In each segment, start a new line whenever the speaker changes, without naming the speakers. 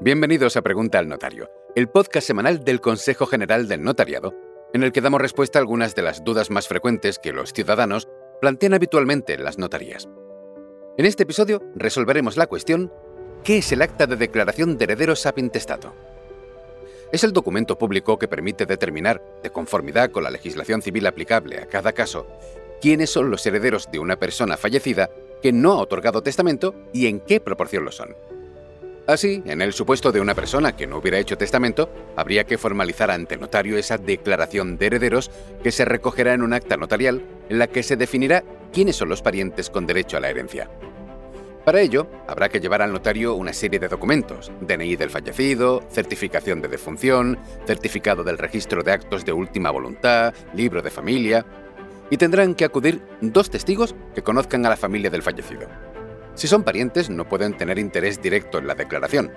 Bienvenidos a Pregunta al Notario, el podcast semanal del Consejo General del Notariado, en el que damos respuesta a algunas de las dudas más frecuentes que los ciudadanos plantean habitualmente en las notarías. En este episodio resolveremos la cuestión ¿qué es el acta de declaración de herederos ab intestato? Es el documento público que permite determinar, de conformidad con la legislación civil aplicable a cada caso, quiénes son los herederos de una persona fallecida que no ha otorgado testamento y en qué proporción lo son. Así, en el supuesto de una persona que no hubiera hecho testamento, habría que formalizar ante notario esa declaración de herederos que se recogerá en un acta notarial en la que se definirá quiénes son los parientes con derecho a la herencia. Para ello, habrá que llevar al notario una serie de documentos, DNI del fallecido, certificación de defunción, certificado del registro de actos de última voluntad, libro de familia, y tendrán que acudir dos testigos que conozcan a la familia del fallecido. Si son parientes, no pueden tener interés directo en la declaración.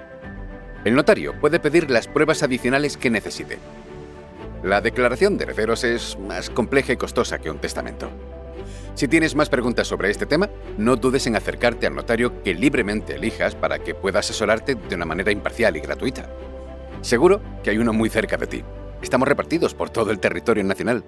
El notario puede pedir las pruebas adicionales que necesite. La declaración de herederos es más compleja y costosa que un testamento. Si tienes más preguntas sobre este tema, no dudes en acercarte al notario que libremente elijas para que pueda asesorarte de una manera imparcial y gratuita. Seguro que hay uno muy cerca de ti. Estamos repartidos por todo el territorio nacional